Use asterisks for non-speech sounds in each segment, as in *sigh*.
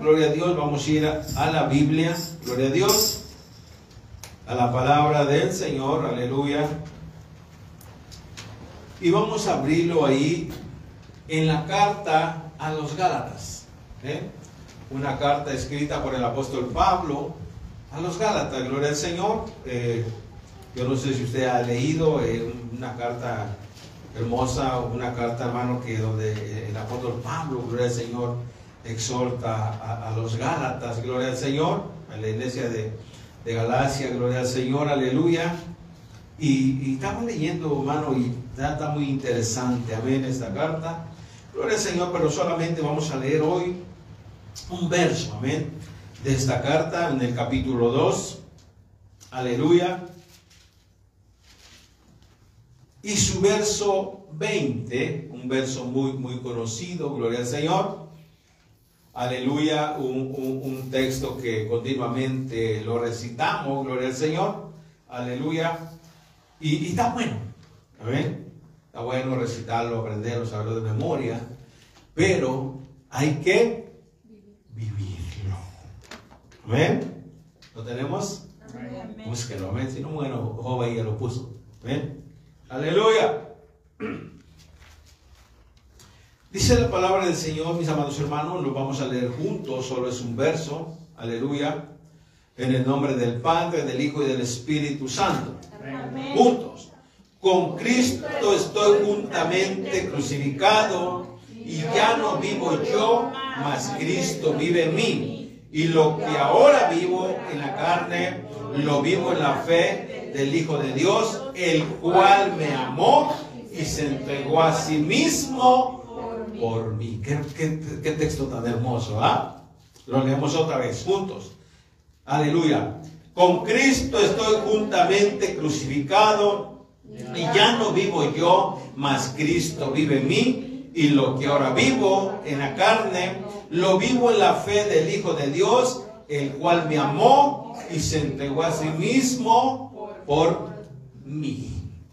gloria a Dios, vamos a ir a, la Biblia, gloria a Dios, a la palabra del Señor, aleluya. Y vamos a abrirlo ahí en la carta a los Gálatas. ¿eh? Una carta escrita por el apóstol Pablo a los Gálatas, gloria al Señor. Eh, yo no sé si usted ha leído eh, una carta hermosa, una carta, hermano, que donde el apóstol Pablo, gloria al Señor, exhorta a, los Gálatas, gloria al Señor, a la iglesia de, de Galacia, gloria al Señor, aleluya. Y, y, estamos leyendo, hermano, y está, muy interesante, amén, esta carta. Gloria al Señor, pero solamente vamos a leer hoy un verso, amén, de esta carta en el capítulo 2. Aleluya. Y su verso 20, un verso muy, muy conocido, gloria al Señor. Aleluya, un, un, un texto que continuamente lo recitamos, gloria al Señor. Aleluya. Y, y está bueno, ¿amén? Está bueno recitarlo, aprenderlo, saberlo de memoria, pero hay que vivirlo. ¿Amén? ¿Lo tenemos? Amén. Búsquelo, amén. Si no, bueno, joven ya lo puso. ¿Amén? Aleluya. Dice la palabra del Señor, mis amados hermanos, lo vamos a leer juntos, solo es un verso. Aleluya. En el nombre del Padre, del Hijo y del Espíritu Santo. Amén. Juntos. Con Cristo estoy juntamente crucificado y ya no vivo yo, mas Cristo vive en mí. Y lo que ahora vivo en la carne, lo vivo en la fe del Hijo de Dios, el cual me amó y se entregó a sí mismo por mí. ¿Qué, texto tan hermoso, ¿ah? Lo leemos otra vez, juntos. Aleluya. Con Cristo estoy juntamente crucificado y ya no vivo yo, mas Cristo vive en mí. Y lo que ahora vivo en la carne, lo vivo en la fe del Hijo de Dios, el cual me amó y se entregó a sí mismo por mí.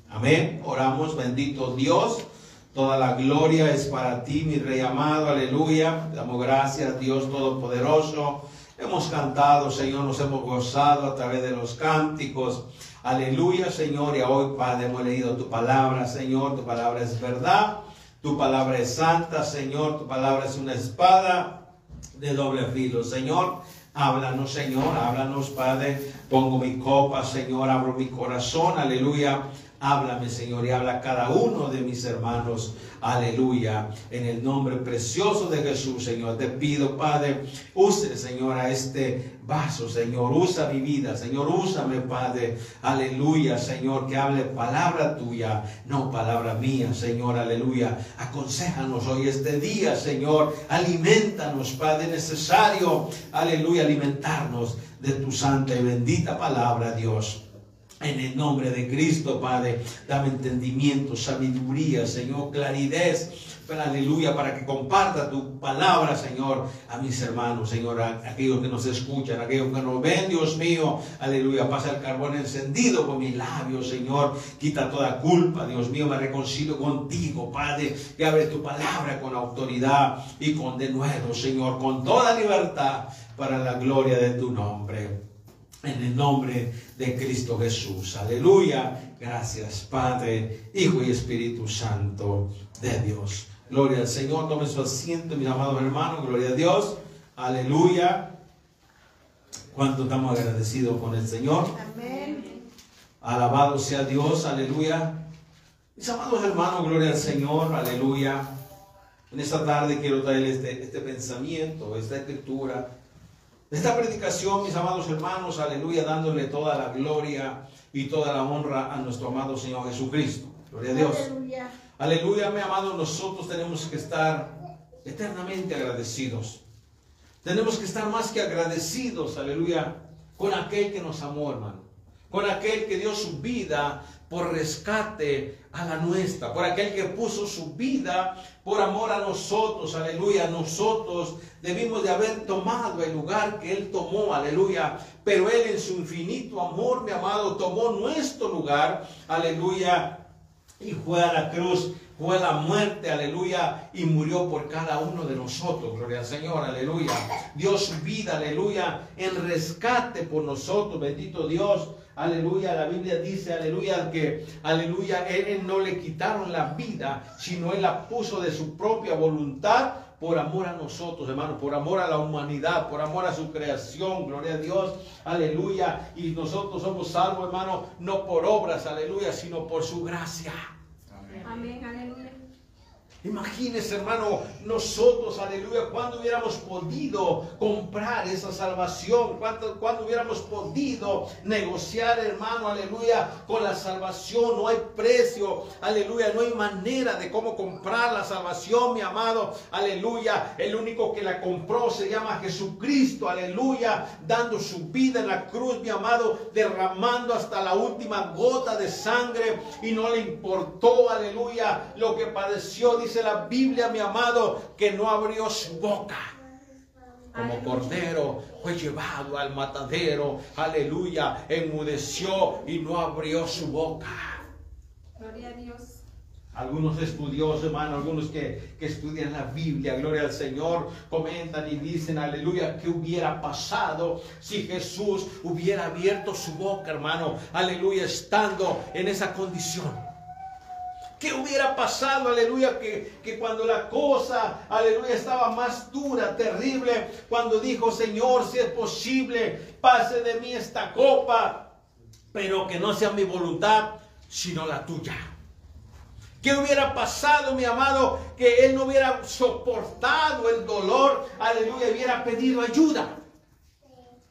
Amén. Oramos, bendito Dios. Toda la gloria es para ti, mi Rey amado. Aleluya. Damos gracias, Dios Todopoderoso. Hemos cantado, Señor, nos hemos gozado a través de los cánticos. Aleluya, Señor. Y hoy, Padre, hemos leído tu palabra, Señor. Tu palabra es verdad. Tu palabra es santa, Señor. Tu palabra es una espada de doble filo. Señor, háblanos, Señor, háblanos, Padre. Pongo mi copa, Señor, abro mi corazón, aleluya. Háblame, Señor, y habla a cada uno de mis hermanos, aleluya. En el nombre precioso de Jesús, Señor, te pido, Padre, use, Señor, a este vaso, Señor. Usa mi vida, Señor, úsame, Padre, aleluya, Señor, que hable palabra tuya, no palabra mía, Señor, aleluya. Aconséjanos hoy este día, Señor. Alimentanos, Padre, necesario, aleluya, alimentarnos de tu santa y bendita palabra, Dios. En el nombre de Cristo, Padre, dame entendimiento, sabiduría, Señor, claridad, aleluya, para que comparta tu palabra, Señor, a mis hermanos, Señor, a aquellos que nos escuchan, a aquellos que nos ven, Dios mío, aleluya, pasa el carbón encendido por mis labios, Señor, quita toda culpa, Dios mío, me reconcilio contigo, Padre, que abre tu palabra con autoridad y con denuedo, Señor, con toda libertad, para la gloria de tu nombre. En el nombre de Cristo Jesús. Aleluya. Gracias, Padre, Hijo y Espíritu Santo de Dios. Gloria al Señor. Tome su asiento, mis amados hermanos. Gloria a Dios. Aleluya. ¿Cuánto estamos agradecidos con el Señor? Amén. Alabado sea Dios. Aleluya. Mis amados hermanos, gloria al Señor. Aleluya. En esta tarde quiero traerles este, este pensamiento, esta escritura. Esta predicación, mis amados hermanos, aleluya, dándole toda la gloria y toda la honra a nuestro amado Señor Jesucristo. Gloria a Dios. Aleluya. Aleluya, mi amado, nosotros tenemos que estar eternamente agradecidos. Tenemos que estar más que agradecidos, aleluya, con aquel que nos amó, hermano. Con aquel que dio su vida por rescate a la nuestra. Por aquel que puso su vida por amor a nosotros, aleluya. Nosotros debimos de haber tomado el lugar que Él tomó, aleluya. Pero Él en su infinito amor, mi amado, tomó nuestro lugar, aleluya y fue a la cruz fue la muerte, aleluya, y murió por cada uno de nosotros, gloria al Señor, aleluya. Dio su vida, aleluya, en rescate por nosotros, bendito Dios. Aleluya, la Biblia dice, aleluya, que, aleluya, él, no le quitaron la vida, sino él la puso de su propia voluntad por amor a nosotros, hermano, por amor a la humanidad, por amor a su creación, gloria a Dios, aleluya. Y nosotros somos salvos, hermano, no por obras, aleluya, sino por su gracia. Amén, aleluya. Imagínese, hermano, nosotros, aleluya, cuando hubiéramos podido comprar esa salvación, cuando, hubiéramos podido negociar, hermano, aleluya, con la salvación, no hay precio, aleluya, no hay manera de cómo comprar la salvación, mi amado, aleluya. El único que la compró se llama Jesucristo, aleluya, dando su vida en la cruz, mi amado, derramando hasta la última gota de sangre. Y no le importó, aleluya, lo que padeció, dice la Biblia, mi amado, que no abrió su boca. Como cordero fue llevado al matadero, aleluya, enmudeció y no abrió su boca. Gloria a Dios. Algunos estudiosos, hermano, algunos que, que, estudian la Biblia, gloria al Señor, comentan y dicen, aleluya, ¿qué hubiera pasado si Jesús hubiera abierto su boca, hermano? Aleluya, estando en esa condición. ¿Qué hubiera pasado, aleluya, que, que, cuando la cosa, aleluya, estaba más dura, terrible, cuando dijo, Señor, si es posible, pase de mí esta copa, pero que no sea mi voluntad, sino la tuya? ¿Qué hubiera pasado, mi amado, que él no hubiera soportado el dolor, aleluya, hubiera pedido ayuda?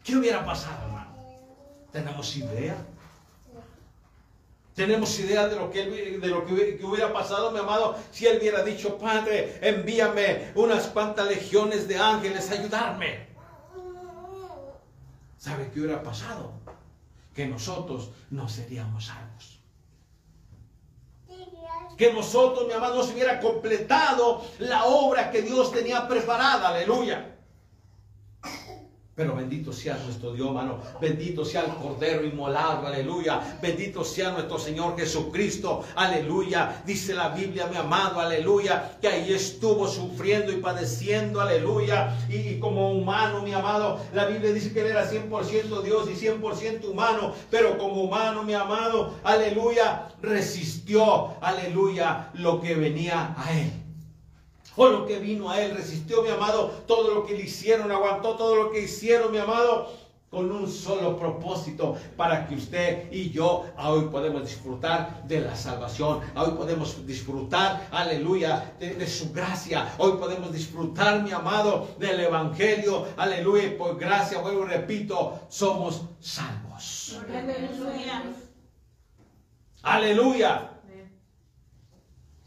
¿Qué hubiera pasado, hermano? ¿Tenemos idea? Tenemos idea de lo que, de lo que hubiera pasado, mi amado, si él hubiera dicho, Padre, envíame unas cuantas legiones de ángeles a ayudarme. ¿Sabe qué hubiera pasado? Que nosotros no seríamos salvos. Que nosotros, mi amado, no se hubiera completado la obra que Dios tenía preparada. Aleluya. Pero bendito sea nuestro Dios, hermano. Bendito sea el Cordero inmolado, aleluya. Bendito sea nuestro Señor Jesucristo, aleluya. Dice la Biblia, mi amado, aleluya, que ahí estuvo sufriendo y padeciendo, aleluya. Y, como humano, mi amado, la Biblia dice que él era 100% Dios y 100% humano. Pero como humano, mi amado, aleluya, resistió, aleluya, lo que venía a él. Fue lo que vino a él, resistió mi amado todo lo que le hicieron, aguantó todo lo que hicieron mi amado con un solo propósito para que usted y yo hoy podemos disfrutar de la salvación, hoy podemos disfrutar, aleluya, de, su gracia, hoy podemos disfrutar, mi amado, del evangelio, aleluya, por gracia, vuelvo y repito, somos salvos. Aleluya. Aleluya.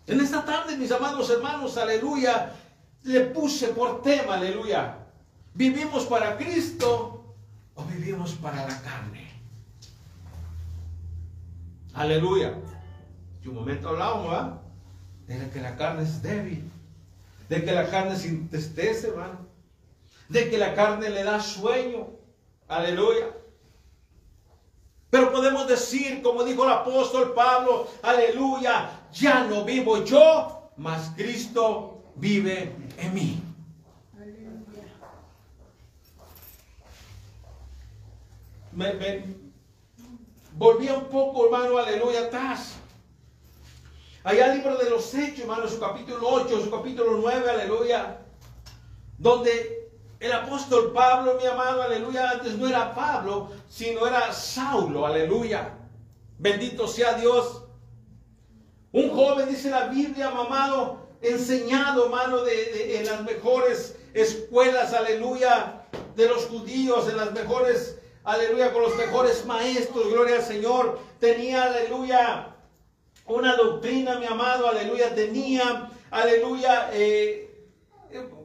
En esta tarde, mis amados hermanos, aleluya, le puse por tema, aleluya. ¿Vivimos para Cristo o vivimos para la carne? Aleluya. Y un momento hablábamos, ¿verdad? De que la carne es débil. De que la carne se entristece, hermano. De que la carne le da sueño. Aleluya. Pero podemos decir, como dijo el apóstol Pablo, aleluya, ya no vivo yo, mas Cristo vive en mí. Me, volví un poco, hermano, aleluya, atrás. Allá el libro de los Hechos, hermano, su capítulo 8, su capítulo 9, aleluya, donde el apóstol Pablo, mi amado, aleluya, antes no era Pablo, sino era Saulo, aleluya. Bendito sea Dios. Un joven, dice la Biblia, mamado, enseñado, hermano, de, en las mejores escuelas, aleluya, de los judíos, en las mejores, aleluya, con los mejores maestros, gloria al Señor. Tenía, aleluya, una doctrina, mi amado, aleluya, tenía, aleluya, eh,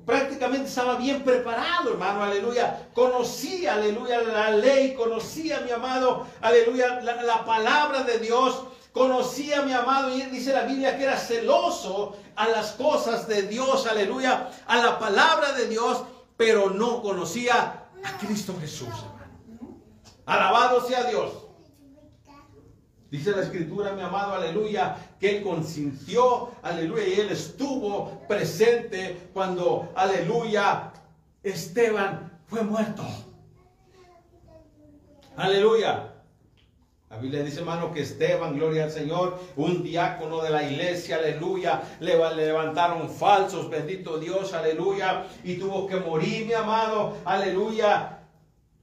prácticamente estaba bien preparado, hermano, aleluya. Conocía, aleluya, la ley, conocía, mi amado, aleluya, la, la palabra de Dios conocía mi amado y dice la Biblia que era celoso a las cosas de Dios, aleluya, a la palabra de Dios, pero no conocía a Cristo Jesús, hermano. Alabado sea Dios. Dice la escritura, mi amado, aleluya, que él consintió, aleluya, y él estuvo presente cuando, aleluya, Esteban fue muerto. Aleluya. La Biblia dice, hermano, que Esteban, gloria al Señor, un diácono de la iglesia, aleluya, le levantaron falsos, bendito Dios, aleluya, y tuvo que morir, mi amado, aleluya,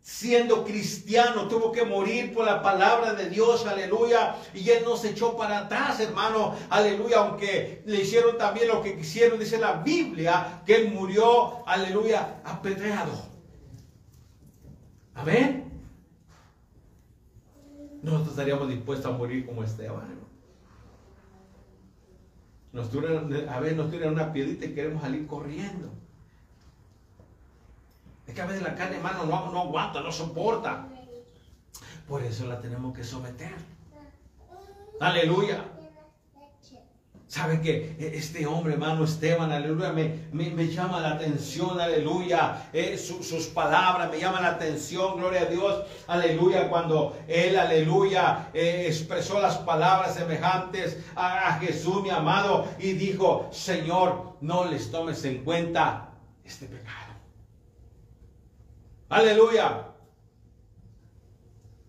siendo cristiano, tuvo que morir por la palabra de Dios, aleluya, y él no se echó para atrás, hermano, aleluya, aunque le hicieron también lo que quisieron, dice la Biblia, que él murió, aleluya, apedreado. Amén. Nosotros estaríamos dispuestos a morir como Esteban. Nos a veces nos tiran una piedrita y queremos salir corriendo. Es que a veces la carne, hermano, no, no aguanta, no soporta. Por eso la tenemos que someter. Aleluya. ¿Sabe que este hombre, hermano Esteban, aleluya, me, llama la atención, aleluya, eh, sus palabras me llaman la atención, gloria a Dios, aleluya, cuando él, aleluya, eh, expresó las palabras semejantes a Jesús, mi amado, y dijo, Señor, no les tomes en cuenta este pecado. Aleluya.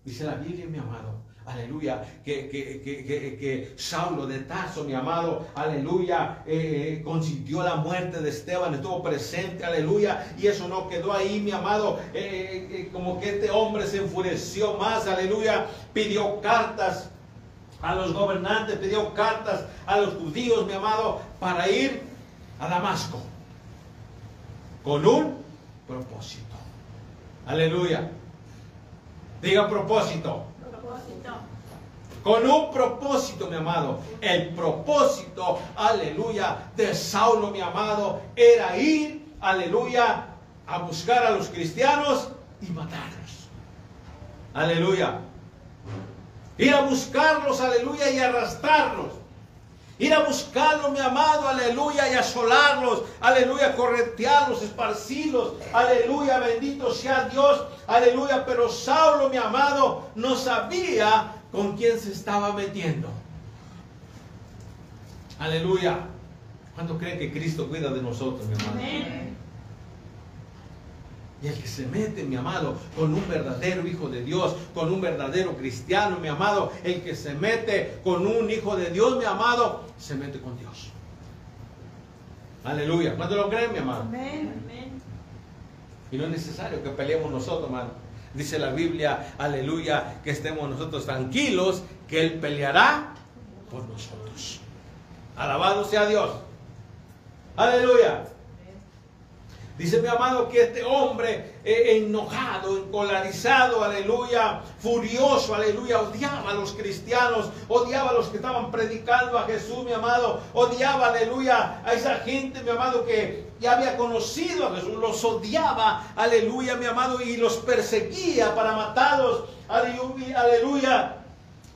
Dice la Biblia, mi amado, aleluya, que, que, Saulo de Tarso, mi amado, aleluya, eh, eh, consintió la muerte de Esteban, estuvo presente, aleluya, y eso no quedó ahí, mi amado, eh, como que este hombre se enfureció más, aleluya, pidió cartas a los gobernantes, pidió cartas a los judíos, mi amado, para ir a Damasco, con un propósito. Aleluya. Diga propósito. Con un propósito, mi amado. El propósito, aleluya, de Saulo, mi amado, era ir, aleluya, a buscar a los cristianos y matarlos. Aleluya. Ir a buscarlos, aleluya, y arrastrarlos. Ir a buscarlos, mi amado, aleluya, y asolarlos, aleluya, corretearlos, esparcirlos, aleluya, bendito sea Dios, aleluya. Pero Saulo, mi amado, no sabía con quién se estaba metiendo. Aleluya. ¿Cuánto creen que Cristo cuida de nosotros, mi amado? Y el que se mete, mi amado, con un verdadero hijo de Dios, con un verdadero cristiano, mi amado, el que se mete con un hijo de Dios, mi amado, se mete con Dios. Aleluya. ¿Cuánto lo creen, mi amado? Amén. Y no es necesario que peleemos nosotros, hermano. Dice la Biblia, aleluya, que estemos nosotros tranquilos, que Él peleará por nosotros. Alabado sea Dios. Aleluya. Dice mi amado que este hombre eh, enojado, encolarizado, aleluya, furioso, aleluya, odiaba a los cristianos, odiaba a los que estaban predicando a Jesús, mi amado, odiaba, aleluya, a esa gente, mi amado, que ya había conocido a Jesús, los odiaba, aleluya, mi amado, y los perseguía para matarlos, aleluya, aleluya.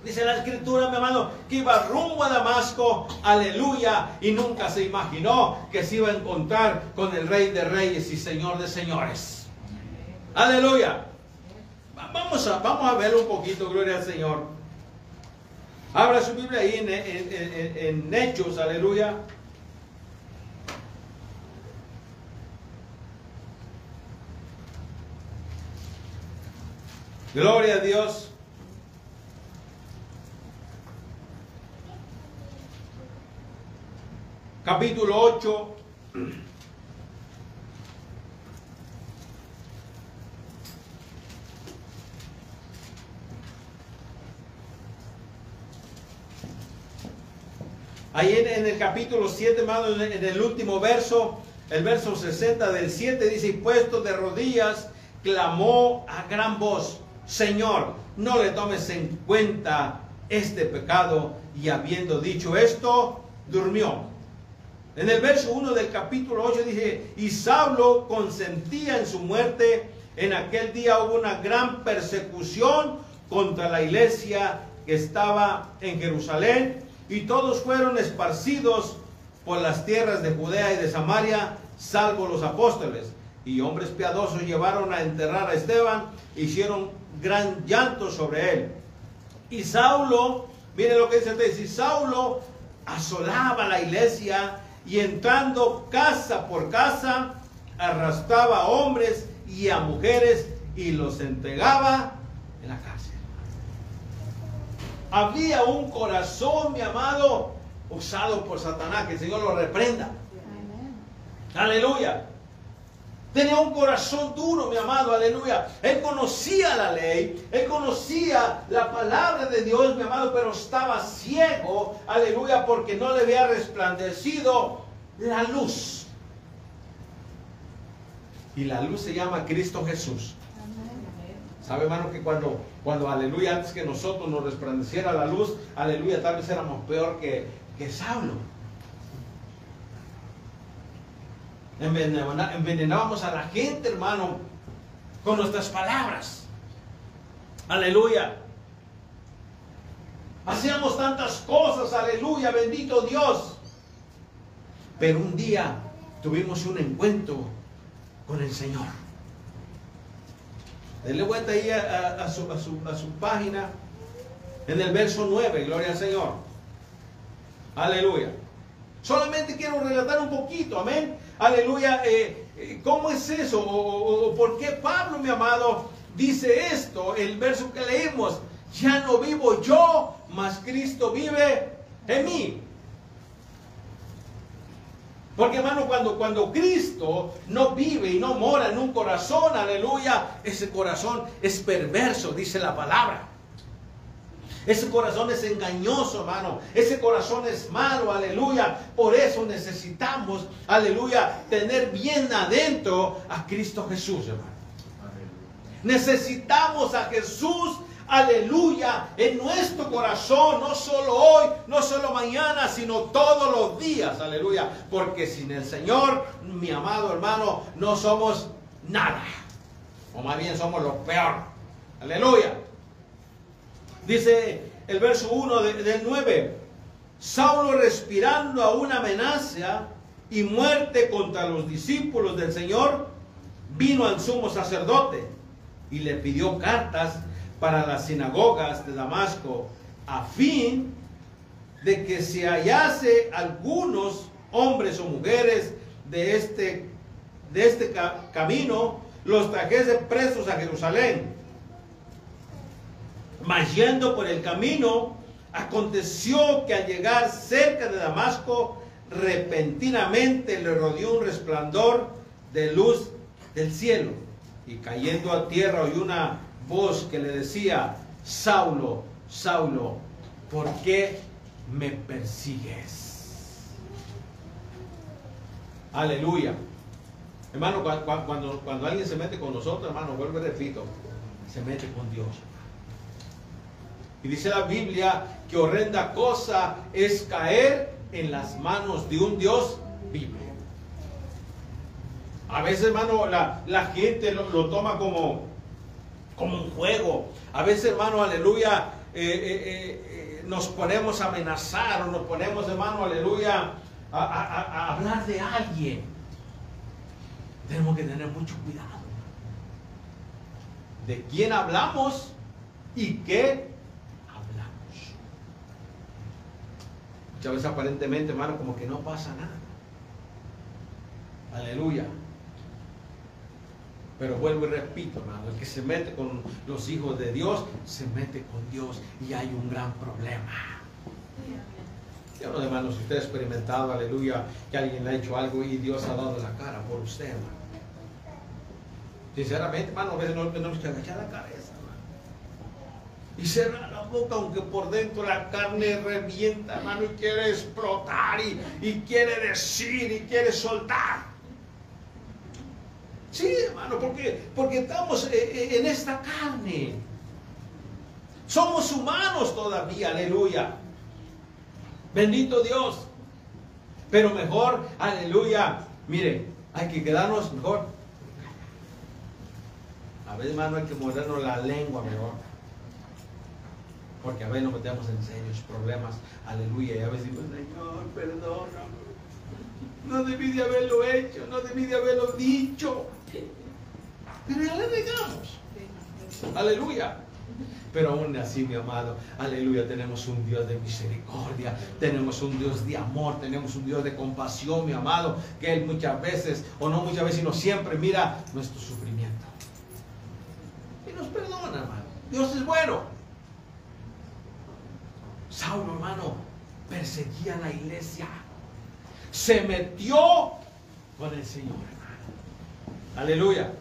Dice la escritura, mi hermano, que iba rumbo a Damasco, aleluya, y nunca se imaginó que se iba a encontrar con el Rey de Reyes y Señor de Señores. Aleluya. Vamos a, vamos a ver un poquito, gloria al Señor. Abra su Biblia ahí en, en, en Hechos, aleluya. Gloria a Dios. Capítulo 8. Ahí en, el capítulo 7, hermano, en, en el último verso, el verso 60 del 7 dice, y puesto de rodillas, clamó a gran voz, Señor, no le tomes en cuenta este pecado. Y habiendo dicho esto, durmió. En el verso 1 del capítulo 8 dice, y Saulo consentía en su muerte. En aquel día hubo una gran persecución contra la iglesia que estaba en Jerusalén y todos fueron esparcidos por las tierras de Judea y de Samaria, salvo los apóstoles. Y hombres piadosos llevaron a enterrar a Esteban, hicieron gran llanto sobre él. Y Saulo Mire lo que dice Saulo asolaba la iglesia y entrando casa por casa, arrastraba a hombres y a mujeres y los entregaba en la cárcel. Había un corazón, mi amado, usado por Satanás, que el Señor lo reprenda. Aleluya. Tenía un corazón duro, mi amado, aleluya. Él conocía la ley, él conocía la palabra de Dios, mi amado, pero estaba ciego, aleluya, porque no le había resplandecido la luz. Y la luz se llama Cristo Jesús. ¿Sabe, hermano, que cuando, cuando, aleluya, antes que nosotros nos resplandeciera la luz, aleluya, tal vez éramos peor que, que Saulo? Envenenábamos a la gente, hermano, con nuestras palabras. Aleluya. Hacíamos tantas cosas, aleluya, bendito Dios. Pero un día tuvimos un encuentro con el Señor. Denle vuelta ahí a, su, a, su, página en el verso 9, gloria al Señor. Aleluya. Solamente quiero relatar un poquito, amén. Aleluya. Eh, eh, ¿Cómo es eso? O, por qué Pablo, mi amado, dice esto? El verso que leímos. Ya no vivo yo, mas Cristo vive en mí. Porque hermano, cuando, cuando Cristo no vive y no mora en un corazón, aleluya, ese corazón es perverso, dice la palabra. Ese corazón es engañoso, hermano. Ese corazón es malo, aleluya. Por eso necesitamos, aleluya, tener bien adentro a Cristo Jesús, hermano. Necesitamos a Jesús, aleluya, en nuestro corazón, no solo hoy, no solo mañana, sino todos los días, aleluya. Porque sin el Señor, mi amado hermano, no somos nada. O más bien somos lo peor. Aleluya. Dice el verso 1 del 9, Saulo respirando a una amenaza y muerte contra los discípulos del Señor, vino al sumo sacerdote y le pidió cartas para las sinagogas de Damasco a fin de que se hallase algunos hombres o mujeres de este, de este camino, los trajese presos a Jerusalén mas yendo por el camino, aconteció que al llegar cerca de Damasco, repentinamente le rodeó un resplandor de luz del cielo. Y cayendo a tierra oyó una voz que le decía, Saulo, Saulo, ¿por qué me persigues? Aleluya. Hermano, cuando, cuando, alguien se mete con nosotros, hermano, vuelvo y repito, se mete con Dios. Dice la Biblia que horrenda cosa es caer en las manos de un Dios vivo. A veces, hermano, la, gente lo, toma como, como un juego. A veces, hermano, aleluya, eh, eh, eh, nos ponemos a amenazar o nos ponemos, hermano, aleluya, a hablar de alguien. Tenemos que tener mucho cuidado. De quién hablamos y qué Muchas veces aparentemente, hermano, como que no pasa nada. Aleluya. Pero vuelvo y repito, hermano, el que se mete con los hijos de Dios, se mete con Dios y hay un gran problema. Yo no, hermano, si usted ha experimentado, aleluya, que alguien le ha hecho algo y Dios ha dado la cara por usted, hermano. Sinceramente, hermano, a veces no tenemos que agachar la cabeza, hermano. Y cerrar aunque por dentro la carne revienta, hermano, y quiere explotar y, quiere decir y quiere soltar. Sí, hermano, porque, porque estamos eh, eh, en esta carne. Somos humanos todavía, aleluya. Bendito Dios. Pero mejor, aleluya. Mire, hay que quedarnos mejor. A veces, hermano, hay que mordernos la lengua mejor porque a veces nos metemos en serios problemas, aleluya, y a veces decimos, Señor, perdona, no debí de haberlo hecho, no debí de haberlo dicho, pero ya le negamos, aleluya. Pero aún así, mi amado, aleluya, tenemos un Dios de misericordia, tenemos un Dios de amor, tenemos un Dios de compasión, mi amado, que Él muchas veces, o no muchas veces, sino siempre mira nuestro sufrimiento. Y nos perdona, hermano. Dios es bueno. Saulo, hermano, perseguía a la iglesia. Se metió con el Señor, hermano. Aleluya.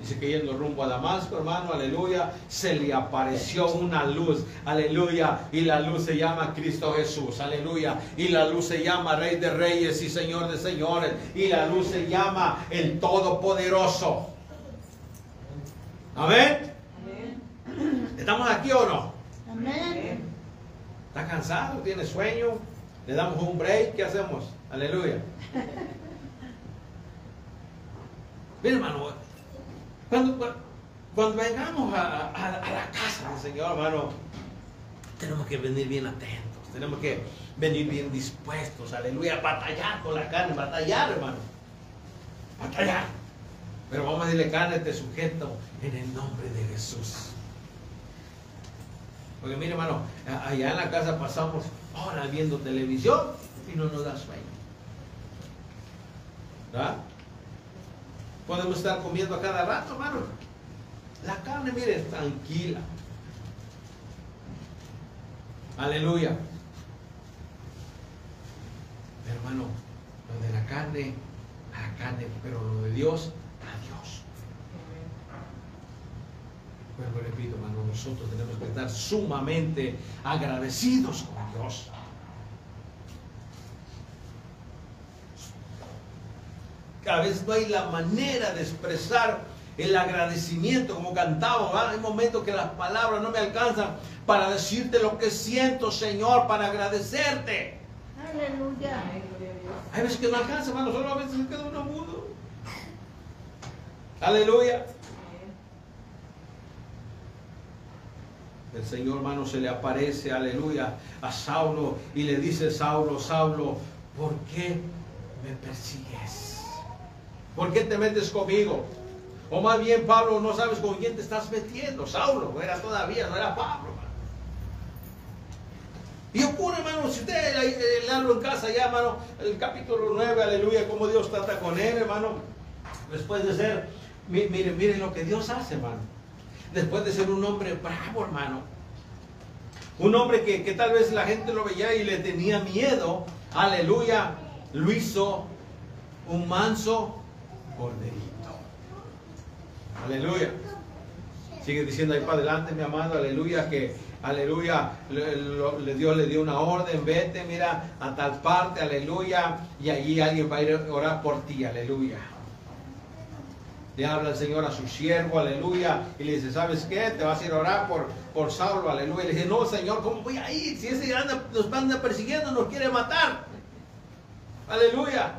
Dice que yendo rumbo a Damasco, hermano, aleluya, se le apareció una luz, aleluya, y la luz se llama Cristo Jesús, aleluya, y la luz se llama Rey de Reyes y Señor de Señores, y la luz se llama el Todopoderoso. Amén. ¿Estamos aquí o no? Amén. ¿Está cansado? ¿Tiene sueño? ¿Le damos un break? ¿Qué hacemos? Aleluya. Mira, hermano, cuando, cuando vengamos a, la casa del Señor, hermano, tenemos que venir bien atentos, tenemos que venir bien dispuestos, aleluya, batallar con la carne, batallar, hermano, batallar. Pero vamos a decirle, carne, te sujeto en el nombre de Jesús. Porque mire, hermano, allá en la casa pasamos horas viendo televisión y no nos da sueño. ¿Verdad? Podemos estar comiendo a cada rato, hermano. La carne, mire, tranquila. Aleluya. hermano, lo de la carne, a la carne, pero lo de Dios, a Dios. Pero repito, hermano, nosotros tenemos que estar sumamente agradecidos con Dios. a veces no hay la manera de expresar el agradecimiento como cantaba. Hay momentos que las palabras no me alcanzan para decirte lo que siento, Señor, para agradecerte. Aleluya. Hay veces que no alcanza, hermano, solo a veces se queda uno mudo. Aleluya. El Señor, hermano, se le aparece, aleluya, a Saulo y le dice, Saulo, Saulo, ¿por qué me persigues? ¿Por qué te metes conmigo? O más bien, Pablo, no sabes con quién te estás metiendo. Saulo, era todavía, no era Pablo. Y ocurre, hermano, si usted leerlo en casa ya, hermano, el capítulo 9, aleluya, cómo Dios trata con él, hermano. Después de ser, miren, miren lo que Dios hace, hermano. Después de ser un hombre bravo, hermano. Un hombre que, que tal vez la gente lo veía y le tenía miedo, aleluya, lo hizo un manso corderito. Aleluya. Sigue diciendo ahí para adelante, mi amado, aleluya, que aleluya, le, Dios le dio una orden, vete, mira, a tal parte, aleluya, y allí alguien va a ir a orar por ti, aleluya. Le habla el Señor a su siervo, aleluya, y le dice, ¿sabes qué? Te vas a ir a orar por, por Saulo, aleluya. Y le dice, no, Señor, ¿cómo voy a ir? Si ese grande nos anda persiguiendo, nos quiere matar. Aleluya.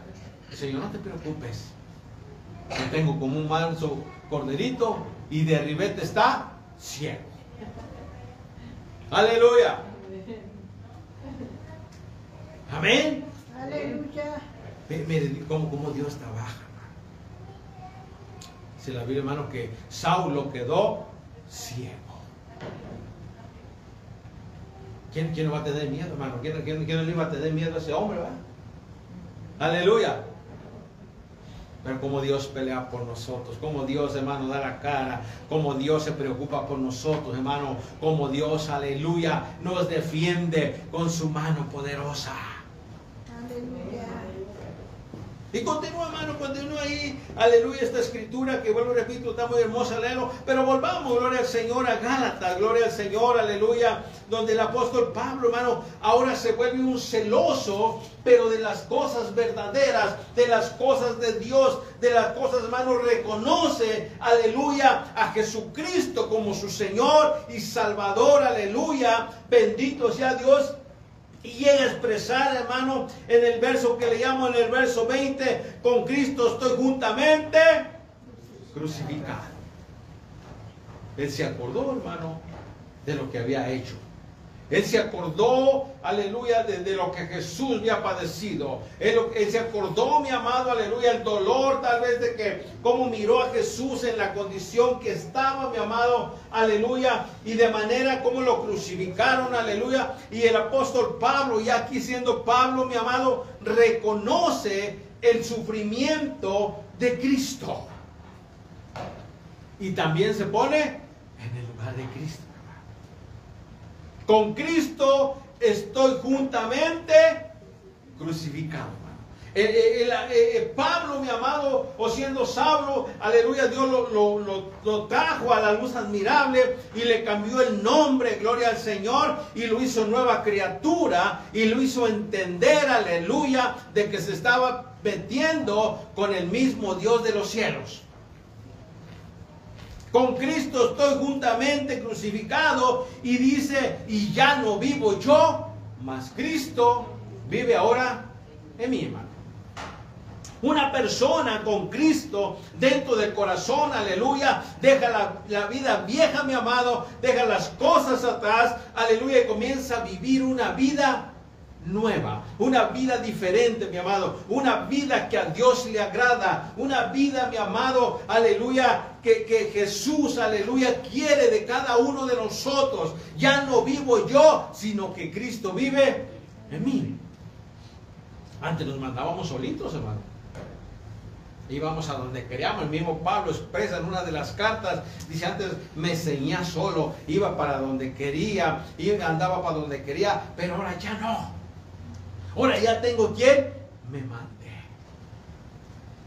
El Señor, no te preocupes. Yo tengo como un manso corderito y de ribete está ciego. Aleluya. Amén. Aleluya. Miren cómo, Dios trabaja. La Biblia, hermano, que Saulo quedó ciego. ¿Quién, ¿Quién, no va a tener miedo, hermano? ¿Quién, quién, quién no le iba a tener miedo a ese hombre, va? Aleluya. Pero como Dios pelea por nosotros, como Dios, hermano, da la cara, como Dios se preocupa por nosotros, hermano, como Dios, aleluya, nos defiende con su mano poderosa. Y continúa, hermano, continúa ahí, aleluya, esta escritura que vuelvo, repito, está muy hermosa leerlo. Pero volvamos, gloria al Señor, a Gálatas, gloria al Señor, aleluya, donde el apóstol Pablo, hermano, ahora se vuelve un celoso, pero de las cosas verdaderas, de las cosas de Dios, de las cosas, hermano, reconoce, aleluya, a Jesucristo como su Señor y Salvador, aleluya, bendito sea Dios y llega a expresar, hermano, en el verso que le llamo en el verso 20, con Cristo estoy juntamente crucificado. Él se acordó, hermano, de lo que había hecho. Él se acordó, aleluya, de, lo que Jesús había padecido. Él, se acordó, mi amado, aleluya, el dolor tal vez de que, cómo miró a Jesús en la condición que estaba, mi amado, aleluya, y de manera como lo crucificaron, aleluya. Y el apóstol Pablo, ya aquí siendo Pablo, mi amado, reconoce el sufrimiento de Cristo. Y también se pone en el lugar de Cristo. Con Cristo estoy juntamente crucificado. Eh, eh, eh, Pablo, mi amado, o siendo Saulo, aleluya, Dios lo, lo, trajo a la luz admirable y le cambió el nombre, gloria al Señor, y lo hizo nueva criatura y lo hizo entender, aleluya, de que se estaba metiendo con el mismo Dios de los cielos. Con Cristo estoy juntamente crucificado y dice, y ya no vivo yo, mas Cristo vive ahora en mi hermano. Una persona con Cristo dentro del corazón, aleluya, deja la, la, vida vieja, mi amado, deja las cosas atrás, aleluya, y comienza a vivir una vida nueva, una vida diferente, mi amado, una vida que a Dios le agrada, una vida, mi amado, aleluya, que, que, Jesús, aleluya, quiere de cada uno de nosotros. Ya no vivo yo, sino que Cristo vive en mí. Antes nos mandábamos solitos, hermano. Íbamos a donde queríamos. El mismo Pablo expresa en una de las cartas, dice antes me ceñía solo, iba para donde quería, y andaba para donde quería, pero ahora ya no. Ahora ya tengo quien me mande.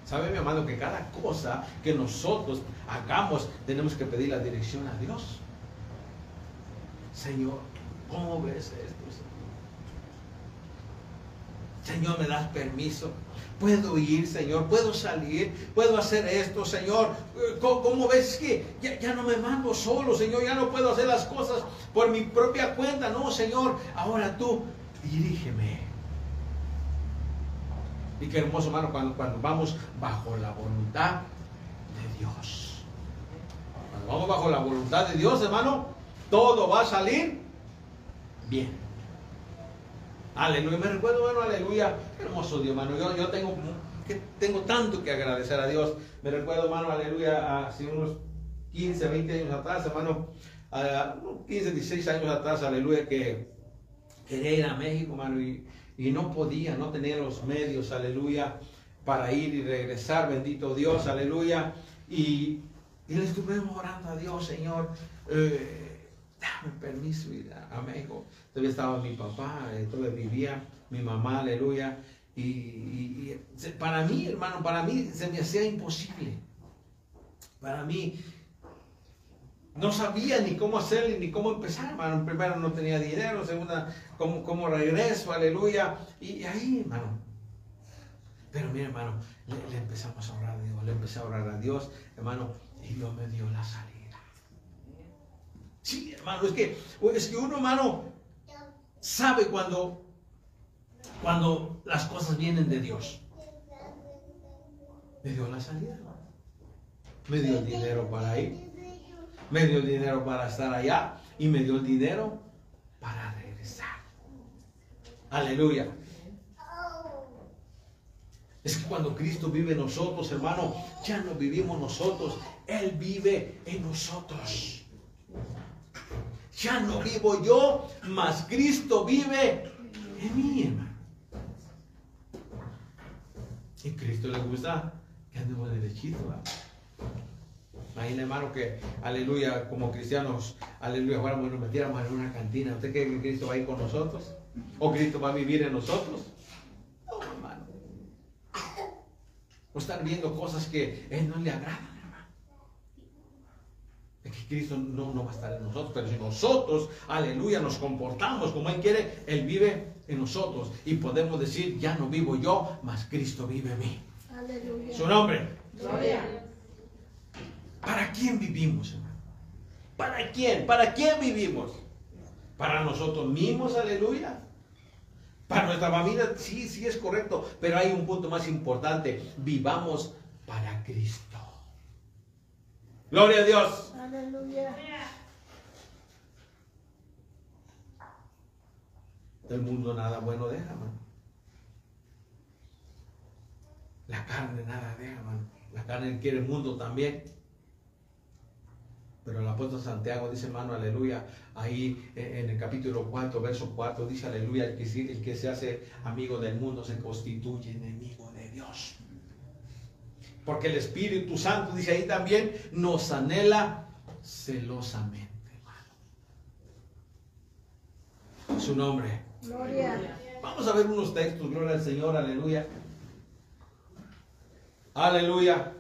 ¿Sabe, mi amado, que cada cosa que nosotros hagamos tenemos que pedir la dirección a Dios? Señor, ¿cómo ves esto? Señor, ¿me das permiso? Puedo ir, Señor, puedo salir, puedo hacer esto, Señor. ¿Cómo, ves que ya, ya, no me mando solo, Señor? Ya no puedo hacer las cosas por mi propia cuenta. No, Señor, ahora tú dirígeme. Y qué hermoso, hermano, cuando, cuando vamos bajo la voluntad de Dios. Cuando vamos bajo la voluntad de Dios, hermano, todo va a salir bien. Aleluya. Me recuerdo, hermano, aleluya. hermoso Dios, hermano. Yo, yo tengo, que, tengo tanto que agradecer a Dios. Me recuerdo, hermano, aleluya, hace unos 15, 20 años atrás, hermano, 15, 16 años atrás, aleluya, que quería ir a México, hermano, y no podía, no tenía los medios, aleluya, para ir y regresar, bendito Dios, aleluya. Y, y le estuvimos orando a Dios, Señor, eh, dame permiso ir a, México. Todavía estaba mi papá, eh, todavía vivía mi mamá, aleluya. Y, para mí, hermano, para mí se me hacía imposible. Para mí, no sabía ni cómo hacerle ni cómo empezar, hermano. Primero no tenía dinero, segunda, cómo, cómo regreso, aleluya. Y ahí, hermano. Pero mira, hermano, le, empezamos a orar a Dios, le empecé a orar a Dios, hermano, y Dios me dio la salida. Sí, hermano, es que, es que uno, hermano, sabe cuando, cuando las cosas vienen de Dios. Me dio la salida, hermano. Me dio el dinero para ir me dio el dinero para estar allá y me dio el dinero para regresar. Aleluya. Es que cuando Cristo vive en nosotros, hermano, ya no vivimos nosotros, Él vive en nosotros. Ya no vivo yo, mas Cristo vive en mí, hermano. Y Cristo le gusta que andemos derechito. ¿verdad? Imagina, hermano, que, aleluya, como cristianos, aleluya, ahora nos metiéramos en una cantina. ¿Usted cree que Cristo va a ir con nosotros? ¿O Cristo va a vivir en nosotros? No, hermano. O estar viendo cosas que a Él no le agradan, hermano. Es que Cristo no, no va a estar en nosotros, pero si nosotros, aleluya, nos comportamos como Él quiere, Él vive en nosotros. Y podemos decir, ya no vivo yo, mas Cristo vive en mí. Aleluya. Su nombre. Gloria. ¿Para quién vivimos, hermano? ¿Para quién? ¿Para quién vivimos? ¿Para nosotros mismos, aleluya? Para nuestra familia, sí, sí es correcto, pero hay un punto más importante. Vivamos para Cristo. Gloria a Dios. Aleluya. El mundo nada bueno deja, hermano. La carne nada deja, hermano. La carne quiere el mundo también. Pero el apóstol Santiago dice, hermano, aleluya, ahí en el capítulo 4, verso 4, dice, aleluya, el que, el que se hace amigo del mundo se constituye enemigo de Dios. Porque el Espíritu Santo, dice ahí también, nos anhela celosamente, hermano. Su nombre. Gloria. Vamos a ver unos textos, gloria al Señor, aleluya. Aleluya.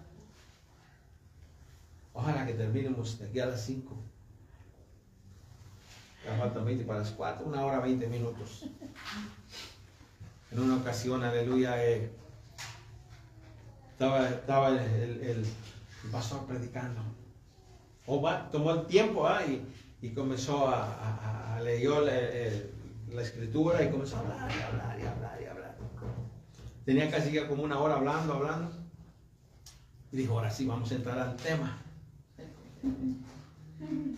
Ojalá que terminemos de aquí a las 5. Ya faltan 20 para las 4, una hora 20 minutos. En una ocasión, aleluya, eh, estaba, estaba el, pastor predicando. O tomó el tiempo ah, y, comenzó a, a, leer la, escritura y comenzó a hablar y hablar y hablar y hablar. Tenía casi ya como una hora hablando, hablando. Y dijo, ahora sí, vamos a entrar al tema.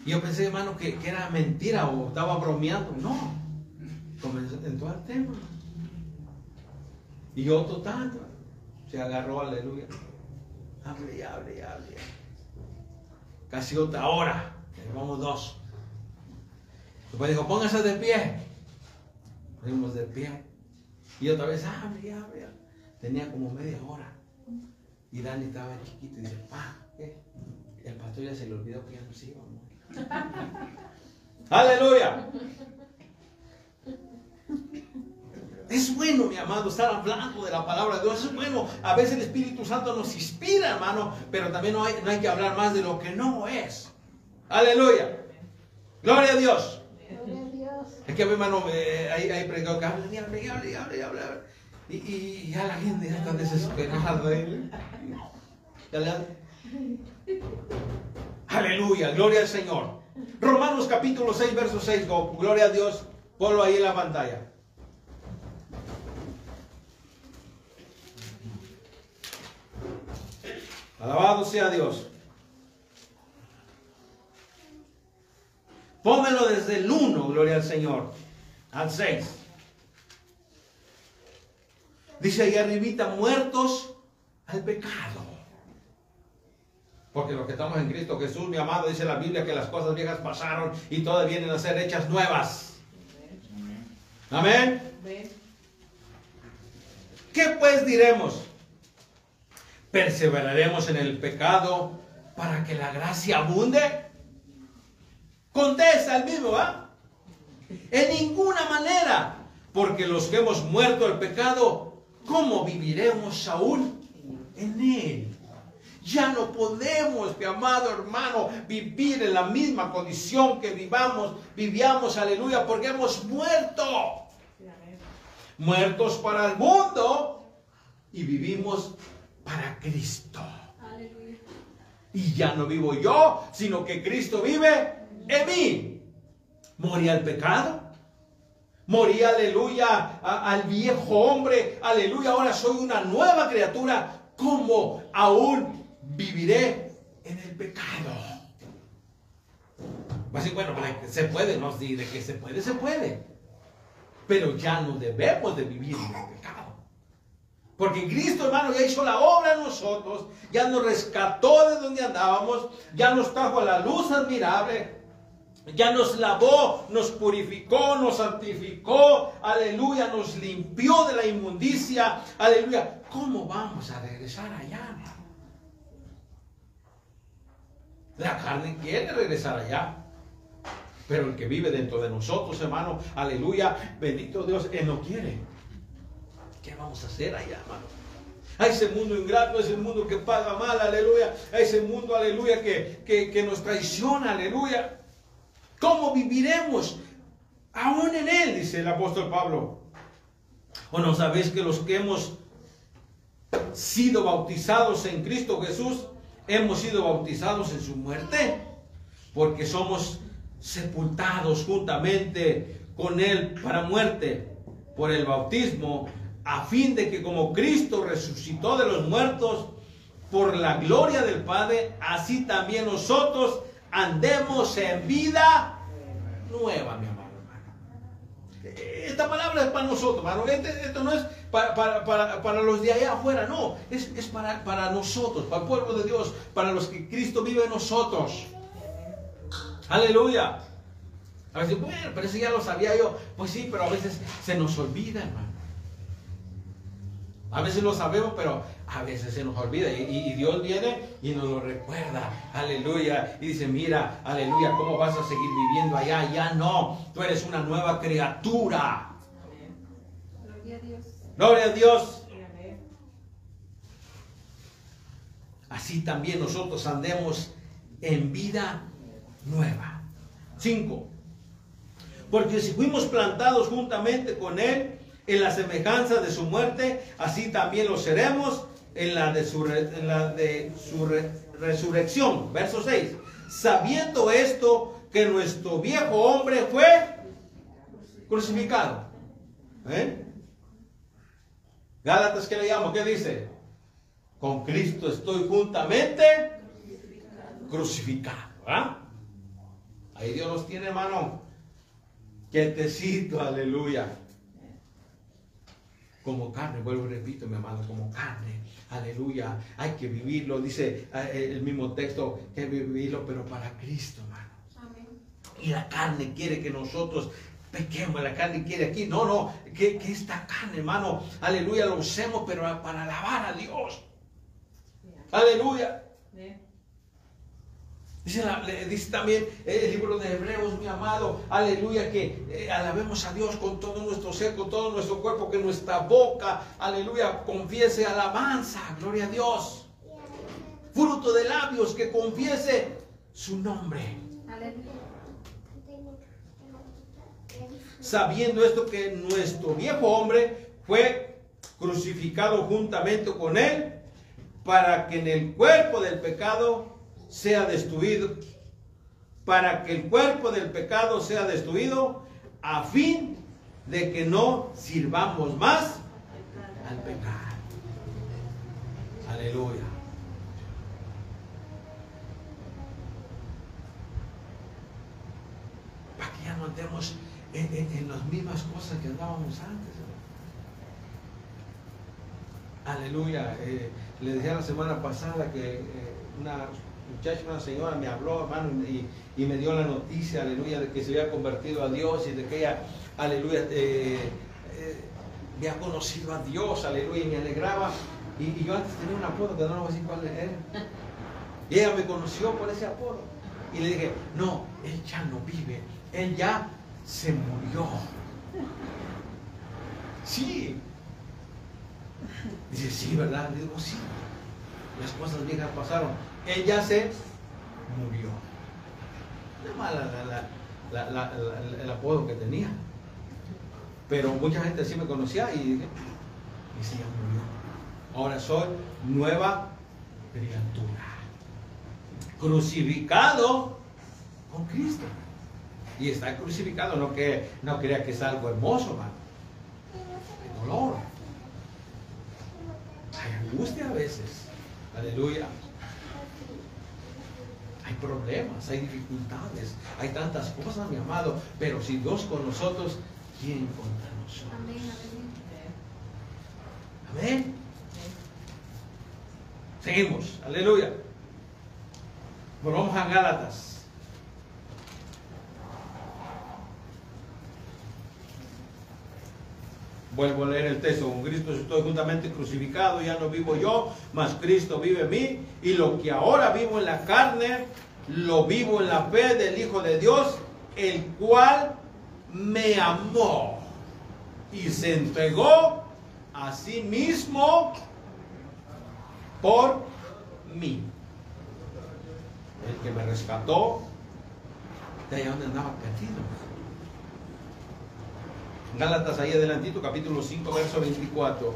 Y yo pensé, hermano, que, era mentira o estaba bromeando. No, comenzó, entró al tema. Y otro tanto se agarró, aleluya. Hable, hable, hable. Casi otra hora. Vamos dos. Después dijo, póngase de pie. Fuimos de pie. Y otra vez, hable, hable. Tenía como media hora. Y Dani estaba chiquito y dice, pa, ¿qué? El pastor ya se le olvidó que ya nos *laughs* íbamos. Aleluya. Es bueno, mi amado, estar hablando de la palabra de Dios. Es bueno. A veces el Espíritu Santo nos inspira, hermano, pero también no hay, que hablar más de lo que no es. Aleluya. Gloria a Dios. Es que, mi hermano, eh, hay, hay predicador que hablan y hablan y hablan y hablan. Y, y, ya la gente ya está desesperada. Aleluya, gloria al Señor. Romanos capítulo 6, verso 6. Gloria a Dios. Ponlo ahí en la pantalla. Alabado sea Dios. Pónmelo desde el 1, gloria al Señor, al 6. Dice ahí arribita, muertos al pecado. Porque los que estamos en Cristo Jesús, mi amado, dice la Biblia que las cosas viejas pasaron y todas vienen a ser hechas nuevas. Amén. ¿Qué pues diremos? ¿Perseveraremos en el pecado para que la gracia abunde? Contesta el mismo, ¿va? En ninguna manera, porque los que hemos muerto al pecado, ¿cómo viviremos aún en él? Ya no podemos, mi amado hermano, vivir en la misma condición que vivamos, vivíamos, aleluya, porque hemos muerto. Muertos para el mundo y vivimos para Cristo. Y ya no vivo yo, sino que Cristo vive en mí. Morí al pecado. Morí, aleluya, al viejo hombre. Aleluya, ahora soy una nueva criatura. Como aún viviré en el pecado. Va a decir, bueno, se puede, no, sí, de que se puede, se puede. Pero ya no debemos de vivir en el pecado. Porque Cristo, hermano, ya hizo la obra en nosotros, ya nos rescató de donde andábamos, ya nos trajo a la luz admirable, ya nos lavó, nos purificó, nos santificó, aleluya, nos limpió de la inmundicia, aleluya. ¿Cómo vamos a regresar allá? La carne quiere regresar allá. Pero el que vive dentro de nosotros, hermano, aleluya, bendito Dios, Él no quiere. ¿Qué vamos a hacer allá, hermano? A ese mundo ingrato, a ese mundo que paga mal, aleluya. A ese mundo, aleluya, que, que nos traiciona, aleluya. ¿Cómo viviremos aún en Él? Dice el apóstol Pablo. ¿O no sabéis que los que hemos sido bautizados en Cristo Jesús, hemos sido bautizados en su muerte, porque somos sepultados juntamente con Él para muerte por el bautismo, a fin de que como Cristo resucitó de los muertos por la gloria del Padre, así también nosotros andemos en vida nueva, mi amado hermano. esta palabra es para nosotros, hermano. Este, esto no es para, los de allá afuera, no. Es, para, para nosotros, para el pueblo de Dios, para los que Cristo vive en nosotros. Aleluya. A veces, bueno, pero eso ya lo sabía yo. Pues sí, pero a veces se nos olvida, hermano. A veces lo sabemos, pero a veces se nos olvida. Y, Dios viene y nos lo recuerda. Aleluya. Y dice, mira, aleluya, ¿cómo vas a seguir viviendo allá? Ya no. Tú eres una nueva criatura. Gloria a Dios. Así también nosotros andemos en vida nueva. Cinco. Porque si fuimos plantados juntamente con Él en la semejanza de su muerte, así también lo seremos en la de su, de su resurrección. Verso 6. Sabiendo esto, que nuestro viejo hombre fue crucificado. ¿Eh? Gálatas, ¿qué le llamo? ¿Qué dice? Con Cristo estoy juntamente crucificado. ¿ah? Ahí Dios nos tiene, hermano. Quietecito, aleluya. Como carne, vuelvo y repito, mi amado, como carne. Aleluya. Hay que vivirlo, dice eh, el mismo texto, que vivirlo, pero para Cristo, hermano. Y la carne quiere que nosotros pequemos, la carne quiere aquí. No, no, que, que esta carne, hermano, aleluya, lo usemos, pero para alabar a Dios. Aleluya. Dice, también el libro de Hebreos, mi amado, aleluya, que eh, alabemos a Dios con todo nuestro ser, con todo nuestro cuerpo, que nuestra boca, aleluya, confiese alabanza, gloria a Dios. Fruto de labios que confiese su nombre. Sabiendo esto que nuestro viejo hombre fue crucificado juntamente con él, para que en el cuerpo del pecado sea destruido, para que el cuerpo del pecado sea destruido, a fin de que no sirvamos más al pecado. Aleluya. Para que ya no andemos en, las mismas cosas que andábamos antes. Aleluya. Eh, le decía la semana pasada que eh, una muchacho, una señora me habló, hermano, y, me dio la noticia, aleluya, de que se había convertido a Dios y de que ella, aleluya, eh, eh, había conocido a Dios, aleluya, y me alegraba. Y, yo antes tenía un apodo que no voy a decir cuál era. Y ella me conoció por ese apodo. Y le dije, no, él ya no vive, él ya se murió. Sí. Dice, sí, ¿verdad? Le digo, sí. Las cosas viejas pasaron ella se murió. No la, el apodo que tenía. Pero mucha gente sí me conocía y dije, y sí, murió. Ahora soy nueva criatura. Crucificado con Cristo. Y está crucificado, no que no crea que es algo hermoso, hermano. Hay dolor. Hay angustia a veces. Aleluya hay problemas, hay dificultades, hay tantas cosas, mi amado, pero si Dios con nosotros, ¿quién contra nosotros? Amén. Amén. Seguimos, aleluya. Volvamos a Gálatas. Vuelvo a leer el texto. Con Cristo estoy juntamente crucificado, ya no vivo yo, mas Cristo vive en mí. Y lo que ahora vivo en la carne, lo vivo en la fe del Hijo de Dios, el cual me amó y se entregó a sí mismo por mí. El que me rescató de allá donde andaba perdido. Gálatas ahí adelantito, capítulo 5, verso 24.